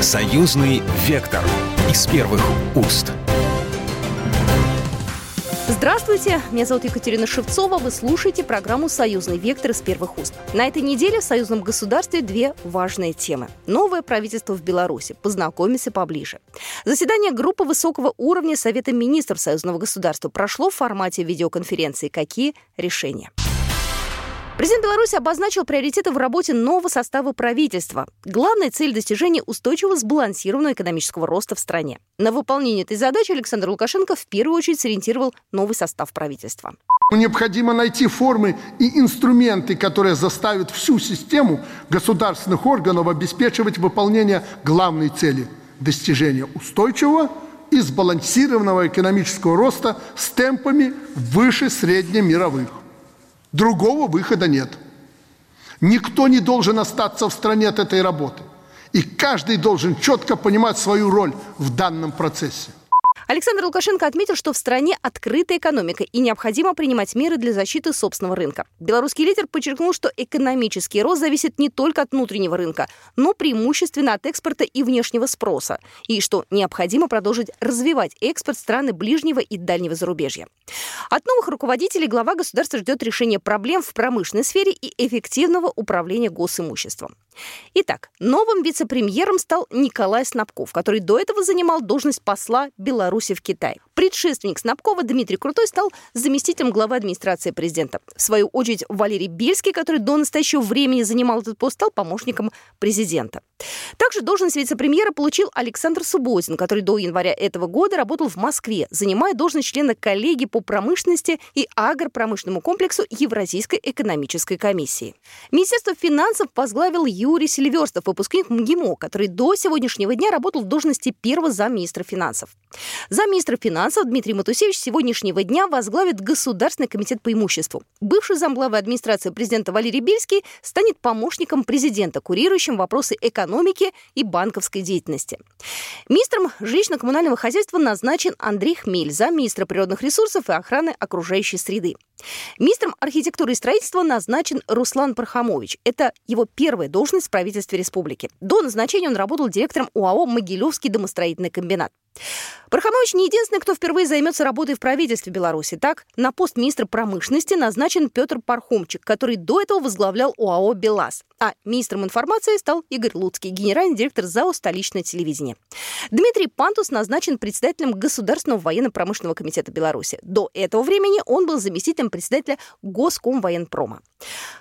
Союзный вектор из первых уст. Здравствуйте, меня зовут Екатерина Шевцова. Вы слушаете программу «Союзный вектор» из первых уст. На этой неделе в союзном государстве две важные темы. Новое правительство в Беларуси. Познакомимся поближе. Заседание группы высокого уровня Совета министров союзного государства прошло в формате видеоконференции. Какие решения? Президент Беларуси обозначил приоритеты в работе нового состава правительства. Главная цель достижения устойчивого сбалансированного экономического роста в стране. На выполнение этой задачи Александр Лукашенко в первую очередь сориентировал новый состав правительства. Необходимо найти формы и инструменты, которые заставят всю систему государственных органов обеспечивать выполнение главной цели – достижения устойчивого и сбалансированного экономического роста с темпами выше среднемировых. Другого выхода нет. Никто не должен остаться в стране от этой работы. И каждый должен четко понимать свою роль в данном процессе. Александр Лукашенко отметил, что в стране открытая экономика и необходимо принимать меры для защиты собственного рынка. Белорусский лидер подчеркнул, что экономический рост зависит не только от внутреннего рынка, но преимущественно от экспорта и внешнего спроса, и что необходимо продолжить развивать экспорт страны ближнего и дальнего зарубежья. От новых руководителей глава государства ждет решения проблем в промышленной сфере и эффективного управления госимуществом. Итак, новым вице-премьером стал Николай Снабков, который до этого занимал должность посла Беларуси в Китай. Предшественник Снабкова Дмитрий Крутой стал заместителем главы администрации президента. В свою очередь Валерий Бельский, который до настоящего времени занимал этот пост, стал помощником президента. Также должность вице-премьера получил Александр Субботин, который до января этого года работал в Москве, занимая должность члена коллегии по промышленности и агропромышленному комплексу Евразийской экономической комиссии. Министерство финансов возглавил Юрий Селиверстов, выпускник МГИМО, который до сегодняшнего дня работал в должности первого замминистра финансов. Замминистра финансов Дмитрий Матусевич сегодняшнего дня возглавит Государственный комитет по имуществу. Бывший замглавы администрации президента Валерий Бельский станет помощником президента, курирующим вопросы экономики и банковской деятельности. Министром жилищно-коммунального хозяйства назначен Андрей Хмель, замминистра природных ресурсов и охраны окружающей среды. Министром архитектуры и строительства назначен Руслан Пархамович. Это его первая должность в правительстве республики. До назначения он работал директором УАО «Могилевский домостроительный комбинат». Пархамович не единственный, кто впервые займется работой в правительстве Беларуси. Так, на пост министра промышленности назначен Петр Пархомчик, который до этого возглавлял ОАО «БелАЗ». А министром информации стал Игорь Луцкий, генеральный директор ЗАО «Столичное телевидение». Дмитрий Пантус назначен председателем Государственного военно-промышленного комитета Беларуси. До этого времени он был заместителем председателя Госкомвоенпрома.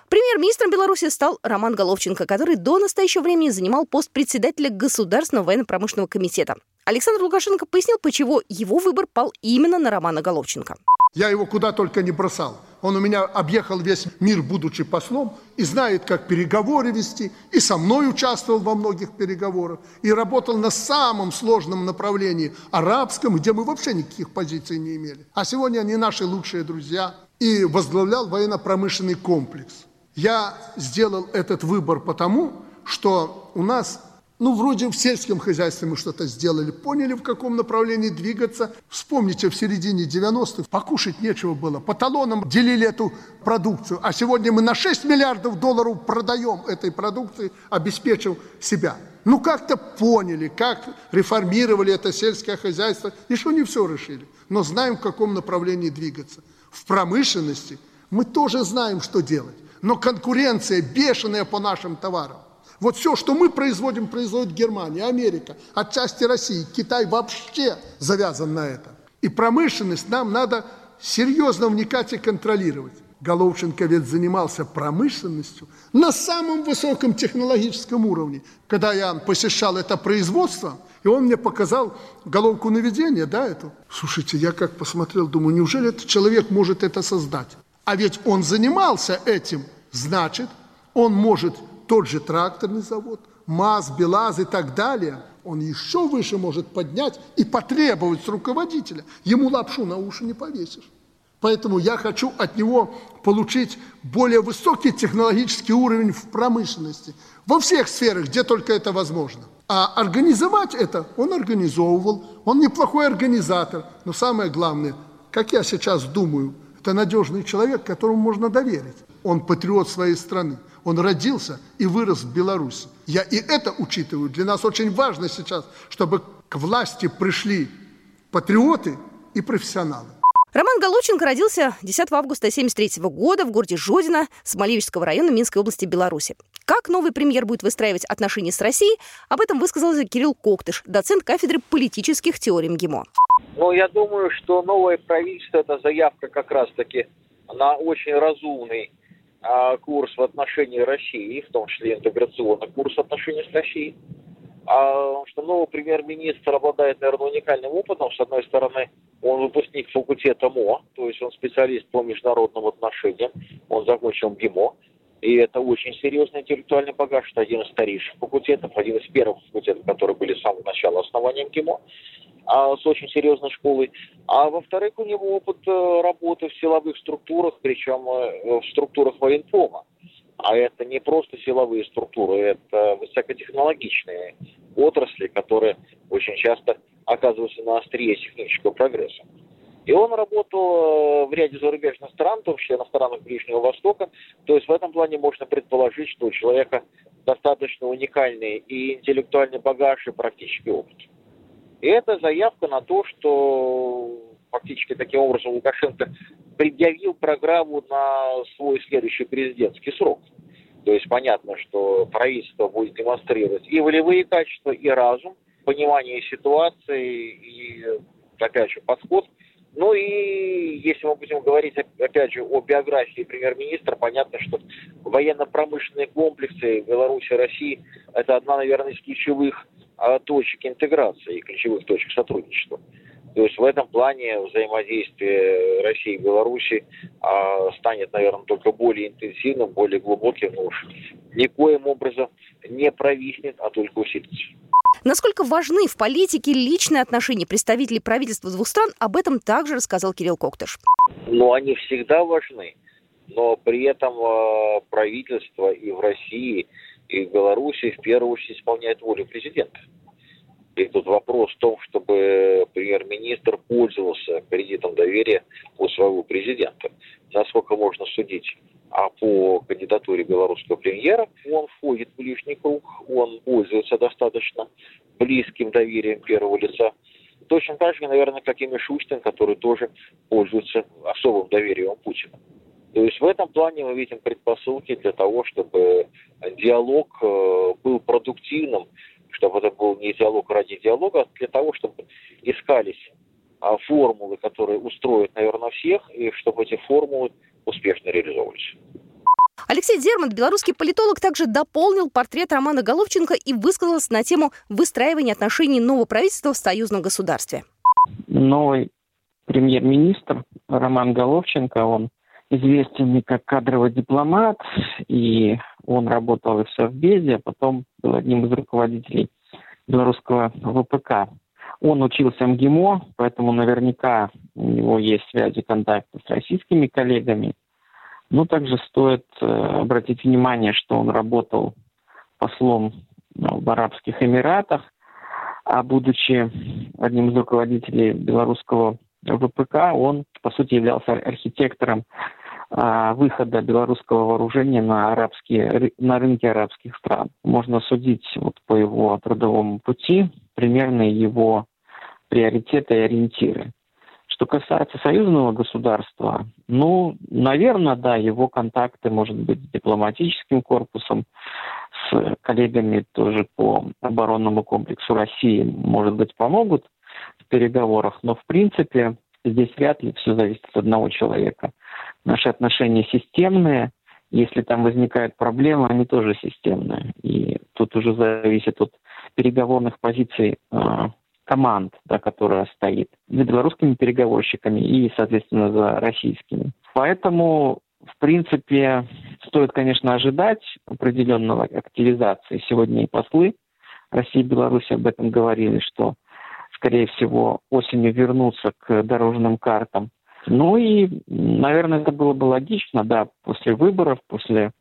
Премьер-министром Беларуси стал Роман Головченко, который до настоящего времени занимал пост председателя Государственного военно-промышленного комитета. Александр Лукашенко пояснил, почему его выбор пал именно на Романа Головченко. Я его куда только не бросал. Он у меня объехал весь мир, будучи послом, и знает, как переговоры вести, и со мной участвовал во многих переговорах, и работал на самом сложном направлении арабском, где мы вообще никаких позиций не имели. А сегодня они наши лучшие друзья, и возглавлял военно-промышленный комплекс. Я сделал этот выбор потому, что у нас ну, вроде в сельском хозяйстве мы что-то сделали, поняли, в каком направлении двигаться. Вспомните, в середине 90-х покушать нечего было. По талонам делили эту продукцию. А сегодня мы на 6 миллиардов долларов продаем этой продукции, обеспечив себя. Ну, как-то поняли, как реформировали это сельское хозяйство. Еще не все решили, но знаем, в каком направлении двигаться. В промышленности мы тоже знаем, что делать. Но конкуренция бешеная по нашим товарам. Вот все, что мы производим, производит Германия, Америка, отчасти России. Китай вообще завязан на это. И промышленность нам надо серьезно вникать и контролировать. Головченко ведь занимался промышленностью на самом высоком технологическом уровне. Когда я посещал это производство, и он мне показал головку наведения, да, эту. Слушайте, я как посмотрел, думаю, неужели этот человек может это создать? А ведь он занимался этим, значит, он может тот же тракторный завод, МАЗ, БелАЗ и так далее, он еще выше может поднять и потребовать с руководителя. Ему лапшу на уши не повесишь. Поэтому я хочу от него получить более высокий технологический уровень в промышленности, во всех сферах, где только это возможно. А организовать это он организовывал, он неплохой организатор, но самое главное, как я сейчас думаю, это надежный человек, которому можно доверить. Он патриот своей страны. Он родился и вырос в Беларуси. Я и это учитываю. Для нас очень важно сейчас, чтобы к власти пришли патриоты и профессионалы. Роман Головченко родился 10 августа 1973 года в городе Жодино Смолевичского района Минской области Беларуси. Как новый премьер будет выстраивать отношения с Россией, об этом высказался Кирилл Коктыш, доцент кафедры политических теорий МГИМО. Ну, я думаю, что новое правительство – это заявка как раз-таки на очень разумный а, курс в отношении России, в том числе интеграционный курс в отношении с Россией. А, что новый премьер-министр обладает, наверное, уникальным опытом. С одной стороны, он выпускник факультета МО, то есть он специалист по международным отношениям, он закончил ГИМО. И это очень серьезный интеллектуальный багаж. Это один из старейших факультетов, один из первых факультетов, которые были с самого начала основанием ГИМО а, с очень серьезной школой. А во-вторых, у него опыт э, работы в силовых структурах, причем э, в структурах военкома. А это не просто силовые структуры, это высокотехнологичные отрасли, которые очень часто оказываются на острие технического прогресса. И он работал э, в ряде зарубежных стран, в том числе на странах Ближнего Востока. То есть в этом плане можно предположить, что у человека достаточно уникальный и интеллектуальный багаж, и практический опыт. И это заявка на то, что фактически таким образом Лукашенко предъявил программу на свой следующий президентский срок. То есть понятно, что правительство будет демонстрировать и волевые качества, и разум, понимание ситуации, и, опять же, подход. Ну и если мы будем говорить, опять же, о биографии премьер-министра, понятно, что военно-промышленные комплексы Беларуси и России – это одна, наверное, из ключевых а, точек интеграции и ключевых точек сотрудничества. То есть в этом плане взаимодействие России и Беларуси а, станет, наверное, только более интенсивным, более глубоким, но уж никоим образом не провиснет, а только усилится. Насколько важны в политике личные отношения представителей правительства двух стран, об этом также рассказал Кирилл Коктыш. Ну, они всегда важны, но при этом э, правительство и в России, и в Беларуси в первую очередь исполняет волю президента. И тут вопрос в том, чтобы премьер-министр пользовался кредитом доверия у своего президента. Насколько можно судить а по кандидатуре белорусского премьера, он входит в лишний круг, он пользуется достаточно близким доверием первого лица. Точно так же, наверное, как и Мишустин, который тоже пользуется особым доверием Путина. То есть в этом плане мы видим предпосылки для того, чтобы диалог э, был продуктивным, чтобы это был не диалог ради диалога, а для того, чтобы искались а, формулы, которые устроят, наверное, всех, и чтобы эти формулы успешно реализовывались. Алексей Дерман, белорусский политолог, также дополнил портрет Романа Головченко и высказался на тему выстраивания отношений нового правительства в союзном государстве. Новый премьер-министр Роман Головченко, он известен как кадровый дипломат, и он работал и в Совбезе, а потом был одним из руководителей белорусского ВПК. Он учился в МГИМО, поэтому наверняка у него есть связи, контакты с российскими коллегами. Но также стоит э, обратить внимание, что он работал послом ну, в Арабских Эмиратах, а будучи одним из руководителей белорусского ВПК, он, по сути, являлся архитектором выхода белорусского вооружения на, арабские, на рынки арабских стран. Можно судить вот по его трудовому пути примерно его приоритеты и ориентиры. Что касается союзного государства, ну, наверное, да, его контакты, может быть, с дипломатическим корпусом, с коллегами тоже по оборонному комплексу России, может быть, помогут в переговорах, но, в принципе, здесь вряд ли все зависит от одного человека. Наши отношения системные, если там возникают проблемы, они тоже системные. И тут уже зависит от переговорных позиций э, команд, да, которая стоит за белорусскими переговорщиками и, соответственно, за российскими. Поэтому, в принципе, стоит, конечно, ожидать определенного активизации. Сегодня и послы России и Беларуси об этом говорили, что скорее всего, осенью вернуться к дорожным картам. Ну и, наверное, это было бы логично, да, после выборов, после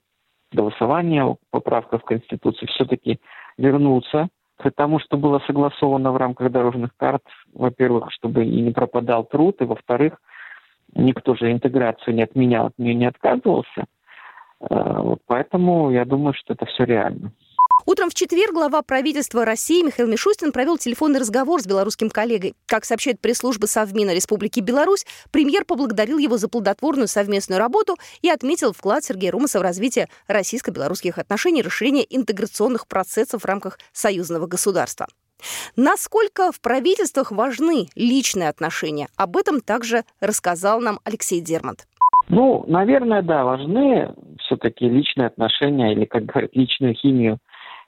голосования поправка в Конституцию все-таки вернуться к тому, что было согласовано в рамках дорожных карт, во-первых, чтобы и не пропадал труд, и, во-вторых, никто же интеграцию не отменял, от нее не отказывался. Вот поэтому я думаю, что это все реально. Утром в четверг глава правительства России Михаил Мишустин провел телефонный разговор с белорусским коллегой. Как сообщает пресс-служба Совмина Республики Беларусь, премьер поблагодарил его за плодотворную совместную работу и отметил вклад Сергея Румаса в развитие российско-белорусских отношений и расширение интеграционных процессов в рамках союзного государства. Насколько в правительствах важны личные отношения? Об этом также рассказал нам Алексей Дермат. Ну, наверное, да, важны все-таки личные отношения или, как говорят, личную химию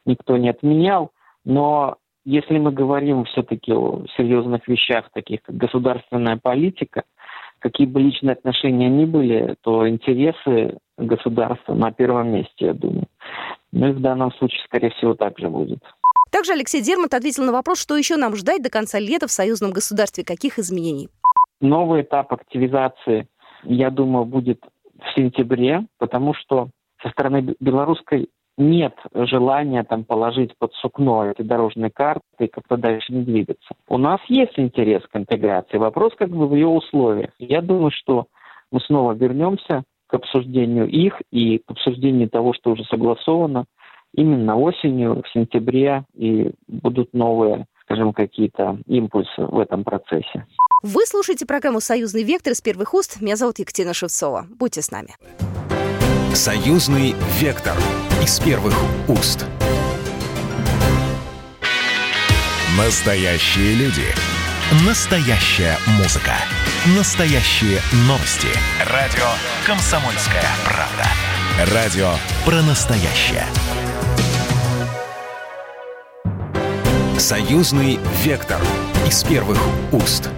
никто не отменял. Но если мы говорим все-таки о серьезных вещах, таких как государственная политика, какие бы личные отношения ни были, то интересы государства на первом месте, я думаю. Ну и в данном случае, скорее всего, так же будет. Также Алексей Дермат ответил на вопрос, что еще нам ждать до конца лета в союзном государстве, каких изменений. Новый этап активизации, я думаю, будет в сентябре, потому что со стороны белорусской нет желания там положить под сукно эти дорожные карты и как-то дальше не двигаться. У нас есть интерес к интеграции. Вопрос как бы в ее условиях. Я думаю, что мы снова вернемся к обсуждению их и к обсуждению того, что уже согласовано именно осенью, в сентябре, и будут новые, скажем, какие-то импульсы в этом процессе. Вы слушаете программу «Союзный вектор» из первых уст. Меня зовут Екатерина Шевцова. Будьте с нами. «Союзный вектор» из первых уст. Настоящие люди. Настоящая музыка. Настоящие новости. Радио «Комсомольская правда». Радио про настоящее. Союзный вектор из первых уст.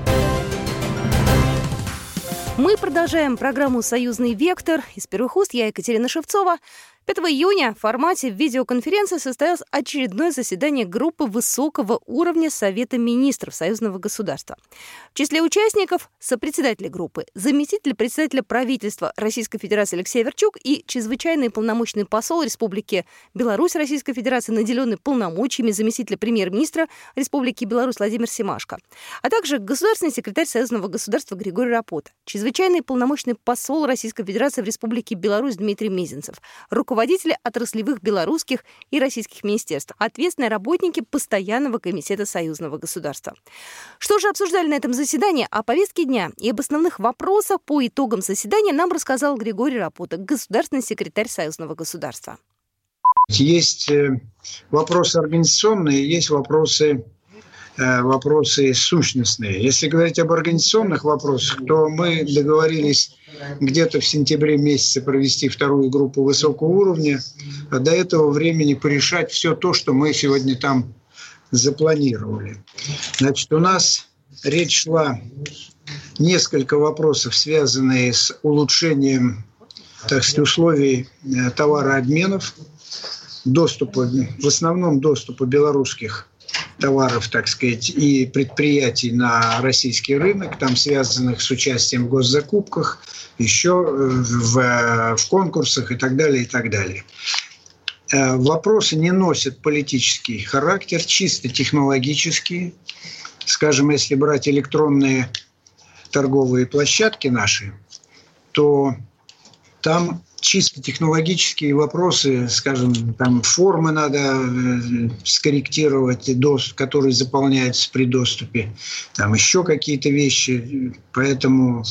Мы продолжаем программу «Союзный вектор». Из первых уст я Екатерина Шевцова. 5 июня в формате видеоконференции состоялось очередное заседание группы высокого уровня Совета министров Союзного государства. В числе участников сопредседатели группы, заместитель председателя правительства Российской Федерации Алексей Верчук и чрезвычайный полномочный посол Республики Беларусь Российской Федерации, наделенный полномочиями заместителя премьер-министра Республики Беларусь Владимир Семашко, а также государственный секретарь Союзного государства Григорий Рапота, чрезвычайный полномочный посол Российской Федерации в Республике Беларусь Дмитрий Мезенцев, руководитель руководители отраслевых белорусских и российских министерств, ответственные работники Постоянного комитета союзного государства. Что же обсуждали на этом заседании? О повестке дня и об основных вопросах по итогам заседания нам рассказал Григорий Рапота, государственный секретарь союзного государства. Есть э, вопросы организационные, есть вопросы Э, вопросы сущностные. Если говорить об организационных вопросах, то мы договорились где-то в сентябре месяце провести вторую группу высокого уровня, а до этого времени порешать все то, что мы сегодня там запланировали. Значит, у нас речь шла несколько вопросов, связанные с улучшением так сказать, условий э, товарообменов, доступа, в основном доступа белорусских товаров, так сказать, и предприятий на российский рынок, там связанных с участием в госзакупках, еще э, в, э, в конкурсах и так далее, и так далее. Э, вопросы не носят политический характер, чисто технологический. Скажем, если брать электронные торговые площадки наши, то там чисто технологические вопросы, скажем, там формы надо э, скорректировать, которые заполняются при доступе, там еще какие-то вещи. Поэтому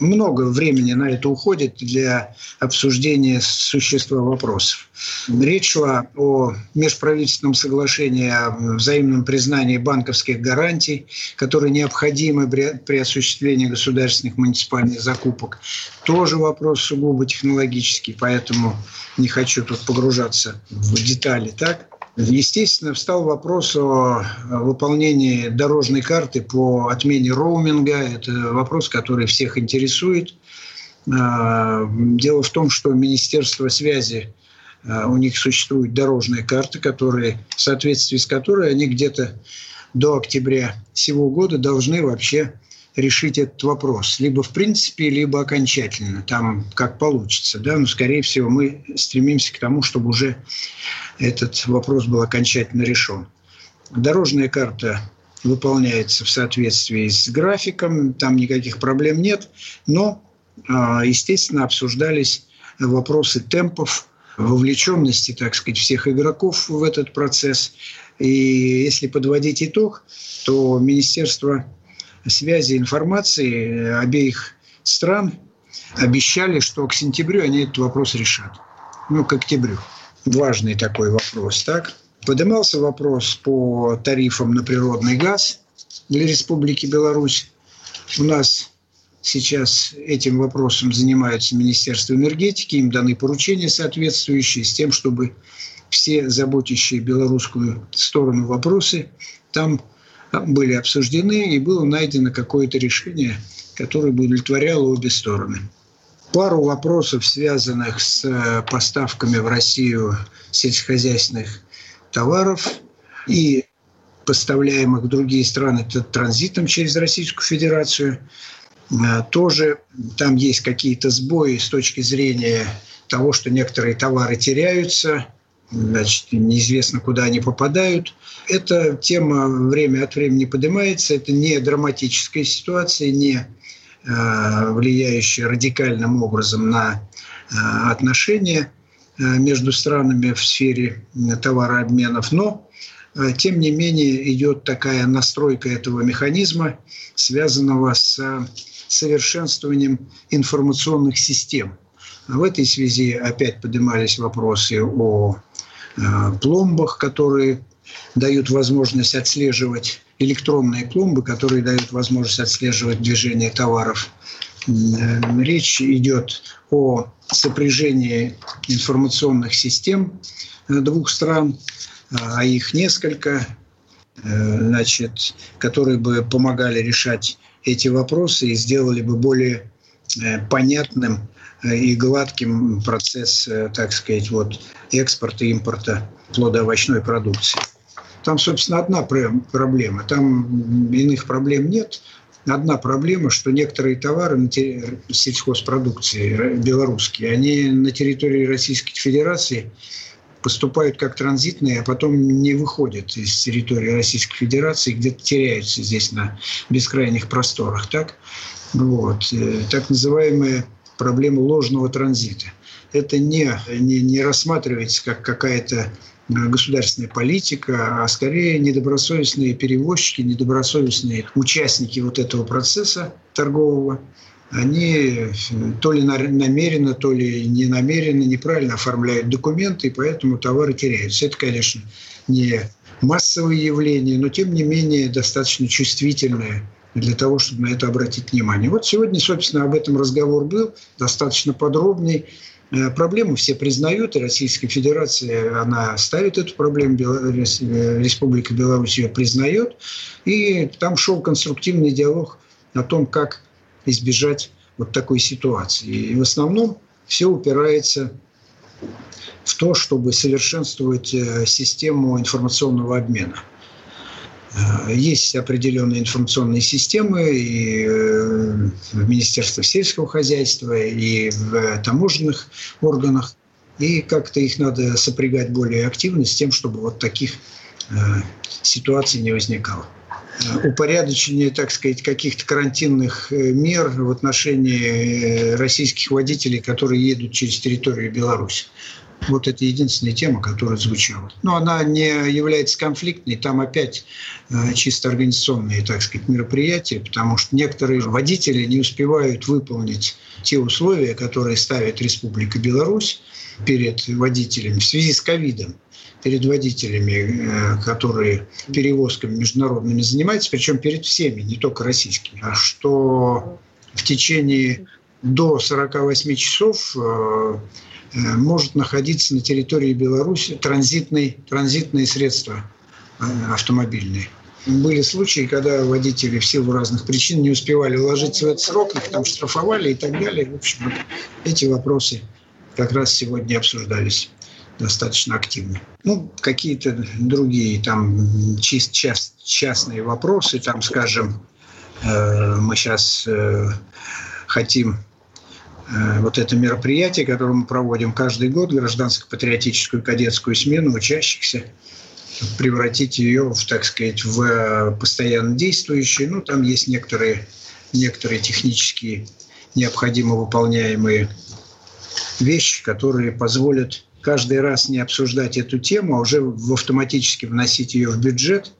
много времени на это уходит для обсуждения существа вопросов. Речь шла о межправительственном соглашении о взаимном признании банковских гарантий, которые необходимы при осуществлении государственных муниципальных закупок. Тоже вопрос сугубо технологический, поэтому не хочу тут погружаться в детали. Так? Естественно, встал вопрос о выполнении дорожной карты по отмене роуминга. Это вопрос, который всех интересует. А, дело в том, что Министерство связи у них существует дорожная карта, которые, в соответствии с которой они где-то до октября всего года должны вообще решить этот вопрос. Либо в принципе, либо окончательно. Там как получится. Да? Но, скорее всего, мы стремимся к тому, чтобы уже этот вопрос был окончательно решен. Дорожная карта выполняется в соответствии с графиком, там никаких проблем нет, но, а, естественно, обсуждались вопросы темпов, вовлеченности, так сказать, всех игроков в этот процесс. И если подводить итог, то Министерство связи и информации обеих стран обещали, что к сентябрю они этот вопрос решат. Ну, к октябрю. Важный такой вопрос, так? Поднимался вопрос по тарифам на природный газ для Республики Беларусь. У нас сейчас этим вопросом занимается Министерство энергетики, им даны поручения соответствующие с тем, чтобы все заботящие белорусскую сторону вопросы там были обсуждены и было найдено какое-то решение, которое бы удовлетворяло обе стороны. Пару вопросов, связанных с э, поставками в Россию сельскохозяйственных товаров и поставляемых в другие страны транзитом через Российскую Федерацию. Э, тоже там есть какие-то сбои с точки зрения того, что некоторые товары теряются, значит, неизвестно, куда они попадают. Эта тема время от времени поднимается. Это не драматическая ситуация, не э, влияющая радикальным образом на э, отношения между странами в сфере товарообменов. Но тем не менее идет такая настройка этого механизма, связанного с совершенствованием информационных систем. В этой связи опять поднимались вопросы о э, пломбах, которые дают возможность отслеживать электронные пломбы, которые дают возможность отслеживать движение товаров. Э, речь идет о сопряжении информационных систем э, двух стран, а их несколько, значит, которые бы помогали решать эти вопросы и сделали бы более э, понятным э, и гладким процесс, э, так сказать, вот экспорта и импорта плодоовощной продукции. Там, собственно, одна проблема. Там иных проблем нет. Одна проблема, что некоторые товары сельхозпродукции белорусские, они на территории Российской Федерации поступают как транзитные, а потом не выходят из территории Российской Федерации, где-то теряются здесь на бескрайних просторах. Так, вот. Э, так называемая проблема ложного транзита. Это не, не, не рассматривается как какая-то э, государственная политика, а скорее недобросовестные перевозчики, недобросовестные участники вот этого процесса торгового – они то ли намеренно, то ли не намеренно, неправильно оформляют документы, и поэтому товары теряются. Это, конечно, не массовое явление, но тем не менее достаточно чувствительное для того, чтобы на это обратить внимание. Вот сегодня, собственно, об этом разговор был, достаточно подробный. Э, проблему все признают, и Российская Федерация, она ставит эту проблему, Республика Беларусь ее признает, и там шел конструктивный диалог о том, как избежать вот такой ситуации. И в основном все упирается в то, чтобы совершенствовать э, систему информационного обмена. Э, есть определенные информационные системы и э, в Министерстве сельского хозяйства, и в таможенных органах. И как-то их надо сопрягать более активно с тем, чтобы вот таких ситуаций не возникало упорядочение, так сказать, каких-то карантинных э, мер в отношении э, российских водителей, которые едут через территорию Беларуси. Вот это единственная тема, которая звучала. Но она не является конфликтной. Там опять э, чисто организационные, так сказать, мероприятия, потому что некоторые водители не успевают выполнить те условия, которые ставит Республика Беларусь перед водителями в связи с ковидом перед водителями, э, которые перевозками международными занимаются, причем перед всеми, не только российскими, а что в течение до 48 часов э, э, может находиться на территории Беларуси транзитные, транзитные средства автомобильные. Были случаи, когда водители в силу разных причин не успевали ложиться в этот срок, их там штрафовали и так далее. В общем, эти вопросы как раз сегодня обсуждались достаточно активно. Ну, какие-то другие там чист, част, частные вопросы, там, скажем, э, мы сейчас э, хотим э, вот это мероприятие, которое мы проводим каждый год, гражданско-патриотическую кадетскую смену учащихся, превратить ее, в, так сказать, в постоянно действующую. Ну, там есть некоторые, некоторые технические необходимо выполняемые вещи, которые позволят каждый раз не обсуждать эту тему, а уже автоматически вносить ее в бюджет,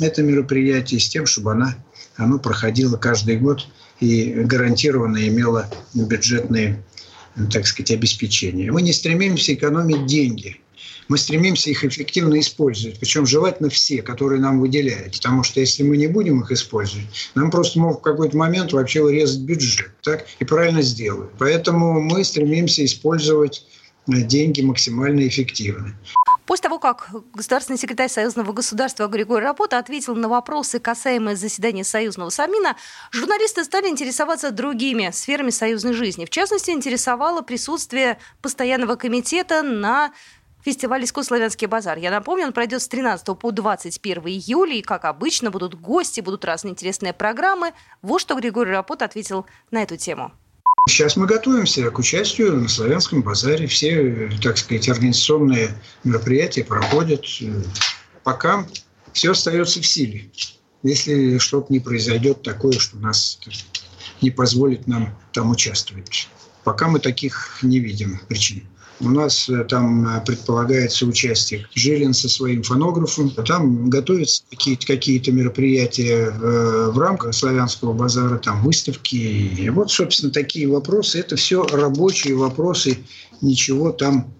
это мероприятие с тем, чтобы она, оно проходило каждый год и гарантированно имело бюджетные, так сказать, обеспечения. Мы не стремимся экономить деньги. Мы стремимся их эффективно использовать, причем желательно все, которые нам выделяют. Потому что если мы не будем их использовать, нам просто могут в какой-то момент вообще урезать бюджет. Так? И правильно сделают. Поэтому мы стремимся использовать деньги максимально эффективно. После того, как государственный секретарь Союзного государства Григорий Рапота ответил на вопросы, касаемые заседания Союзного Самина, журналисты стали интересоваться другими сферами союзной жизни. В частности, интересовало присутствие постоянного комитета на фестиваль «Искусславянский базар». Я напомню, он пройдет с 13 по 21 июля, и, как обычно, будут гости, будут разные интересные программы. Вот что Григорий Рапот ответил на эту тему. Сейчас мы готовимся к участию на Славянском базаре. Все, так сказать, организационные мероприятия проходят. Пока все остается в силе. Если что-то не произойдет такое, что нас не позволит нам там участвовать. Пока мы таких не видим причин. У нас э, там э, предполагается участие Жилин со своим фонографом. Там готовятся какие-то какие мероприятия в, э, в рамках славянского базара, там выставки. И вот, собственно, такие вопросы. Это все рабочие вопросы. Ничего там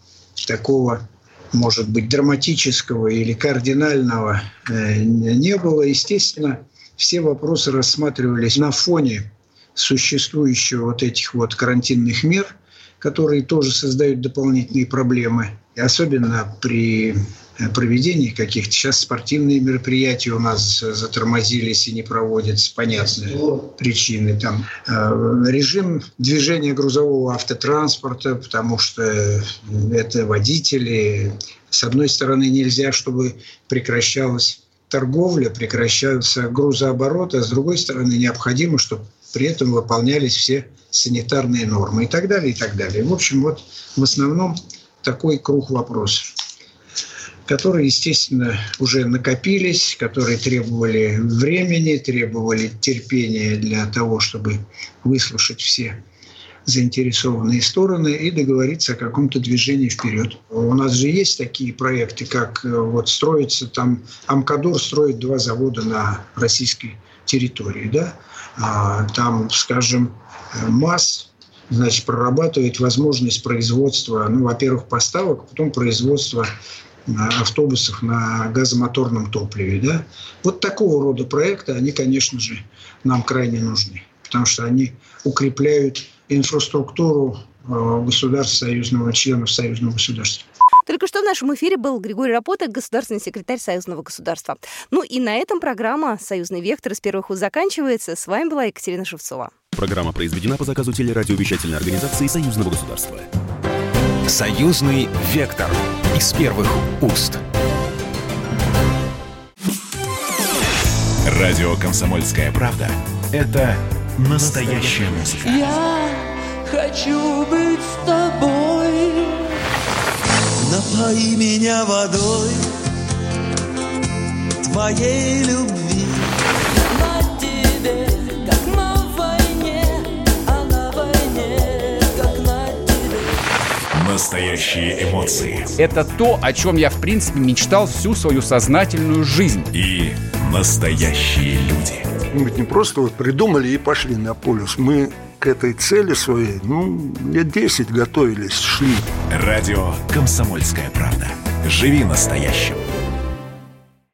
такого может быть, драматического или кардинального не было. Естественно, все вопросы рассматривались на фоне существующего вот этих вот карантинных мер – которые тоже создают дополнительные проблемы. И особенно при э, проведении каких-то. Сейчас спортивные мероприятия у нас затормозились и не проводятся, понятные причины. Там э, режим движения грузового автотранспорта, потому что это водители. С одной стороны, нельзя, чтобы прекращалась торговля, прекращался грузооборот, а с другой стороны, необходимо, чтобы при этом выполнялись все санитарные нормы и так далее, и так далее. В общем, вот в основном такой круг вопросов которые, естественно, уже накопились, которые требовали времени, требовали терпения для того, чтобы выслушать все заинтересованные стороны и договориться о каком-то движении вперед. У нас же есть такие проекты, как э, вот строится там, Амкадор строит два завода на российской территории, да, а, там, скажем, МАЗ значит, прорабатывает возможность производства, ну, во-первых, поставок, потом производства а, автобусов на газомоторном топливе. Да? Вот такого рода проекты, они, конечно же, нам крайне нужны, потому что они укрепляют инфраструктуру а, государств союзного, членов союзного государства. В нашем эфире был Григорий Рапота, государственный секретарь Союзного государства. Ну и на этом программа «Союзный вектор» с первых уст заканчивается. С вами была Екатерина Шевцова. Программа произведена по заказу телерадиовещательной организации Союзного государства. «Союзный вектор» из первых уст. Радио «Комсомольская правда» — это настоящая музыка. Я хочу быть с тобой Напои меня водой Твоей любви На тебе, как на войне А на войне, как на тебе Настоящие эмоции Это то, о чем я, в принципе, мечтал всю свою сознательную жизнь. и настоящие люди. Мы ведь не просто вот придумали и пошли на полюс. Мы к этой цели своей, ну, лет 10 готовились, шли. Радио «Комсомольская правда». Живи настоящим.